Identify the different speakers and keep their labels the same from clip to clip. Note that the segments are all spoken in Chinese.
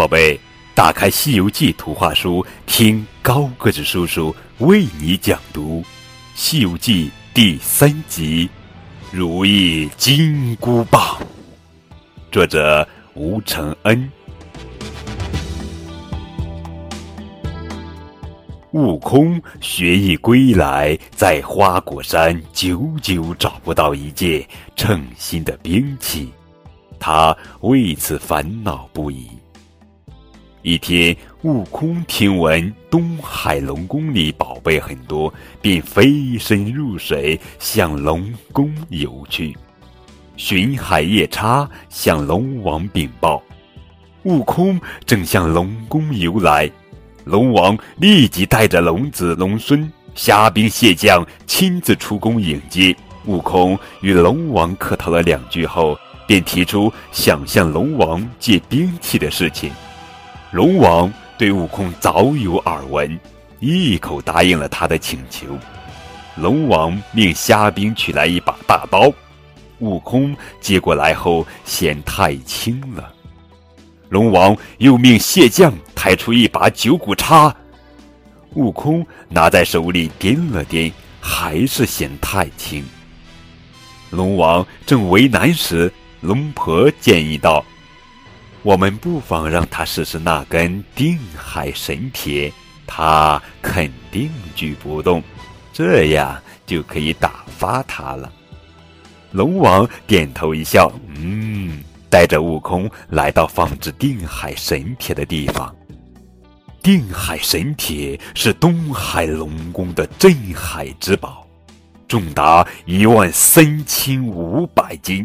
Speaker 1: 宝贝，打开《西游记》图画书，听高个子叔叔为你讲读《西游记》第三集《如意金箍棒》，作者吴承恩。悟空学艺归来，在花果山久久找不到一件称心的兵器，他为此烦恼不已。一天，悟空听闻东海龙宫里宝贝很多，便飞身入水，向龙宫游去。巡海夜叉向龙王禀报，悟空正向龙宫游来。龙王立即带着龙子龙孙、虾兵蟹将亲自出宫迎接悟空。与龙王客套了两句后，便提出想向龙王借兵器的事情。龙王对悟空早有耳闻，一口答应了他的请求。龙王命虾兵取来一把大刀，悟空接过来后嫌太轻了。龙王又命蟹将抬出一把九股叉，悟空拿在手里掂了掂，还是嫌太轻。龙王正为难时，龙婆建议道：“我们不妨让他试试那根定海神铁，他肯定举不动，这样就可以打发他了。”龙王点头一笑，嗯。带着悟空来到放置定海神铁的地方。定海神铁是东海龙宫的镇海之宝，重达一万三千五百斤，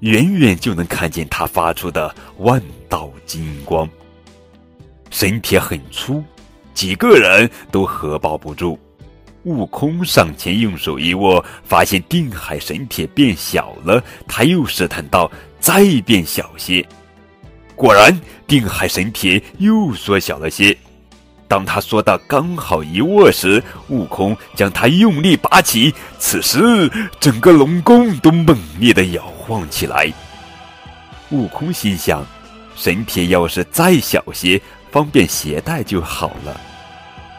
Speaker 1: 远远就能看见它发出的万道金光。神铁很粗，几个人都合抱不住。悟空上前用手一握，发现定海神铁变小了，他又试探道。再变小些，果然定海神铁又缩小了些。当他缩到刚好一握时，悟空将他用力拔起，此时整个龙宫都猛烈的摇晃起来。悟空心想：神铁要是再小些，方便携带就好了。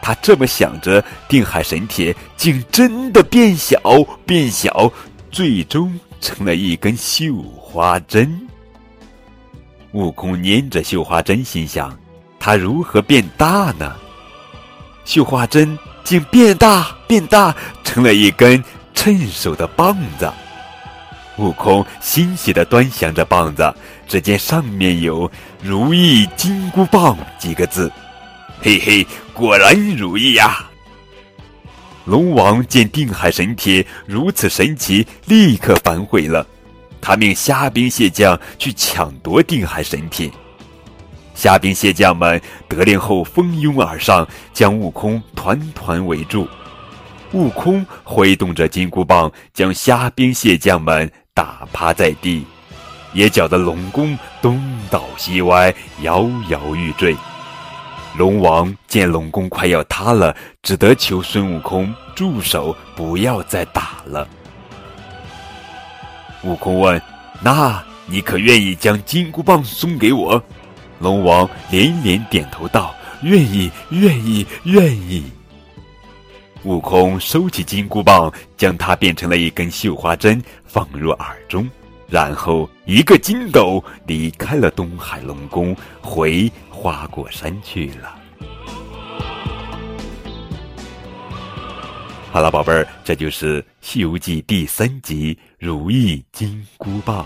Speaker 1: 他这么想着，定海神铁竟真的变小，变小，最终。成了一根绣花针。悟空捏着绣花针，心想：它如何变大呢？绣花针竟变大变大，成了一根趁手的棒子。悟空欣喜地端详着棒子，只见上面有“如意金箍棒”几个字。嘿嘿，果然如意呀！龙王见定海神铁如此神奇，立刻反悔了。他命虾兵蟹将去抢夺定海神铁。虾兵蟹将们得令后蜂拥而上，将悟空团团围住。悟空挥动着金箍棒，将虾兵蟹将们打趴在地，也搅得龙宫东倒西歪，摇摇欲坠。龙王见龙宫快要塌了，只得求孙悟空住手，不要再打了。悟空问：“那你可愿意将金箍棒送给我？”龙王连连点头道：“愿意，愿意，愿意。”悟空收起金箍棒，将它变成了一根绣花针，放入耳中，然后一个筋斗离开了东海龙宫，回。花果山去了。好了，宝贝儿，这就是《西游记》第三集《如意金箍棒》。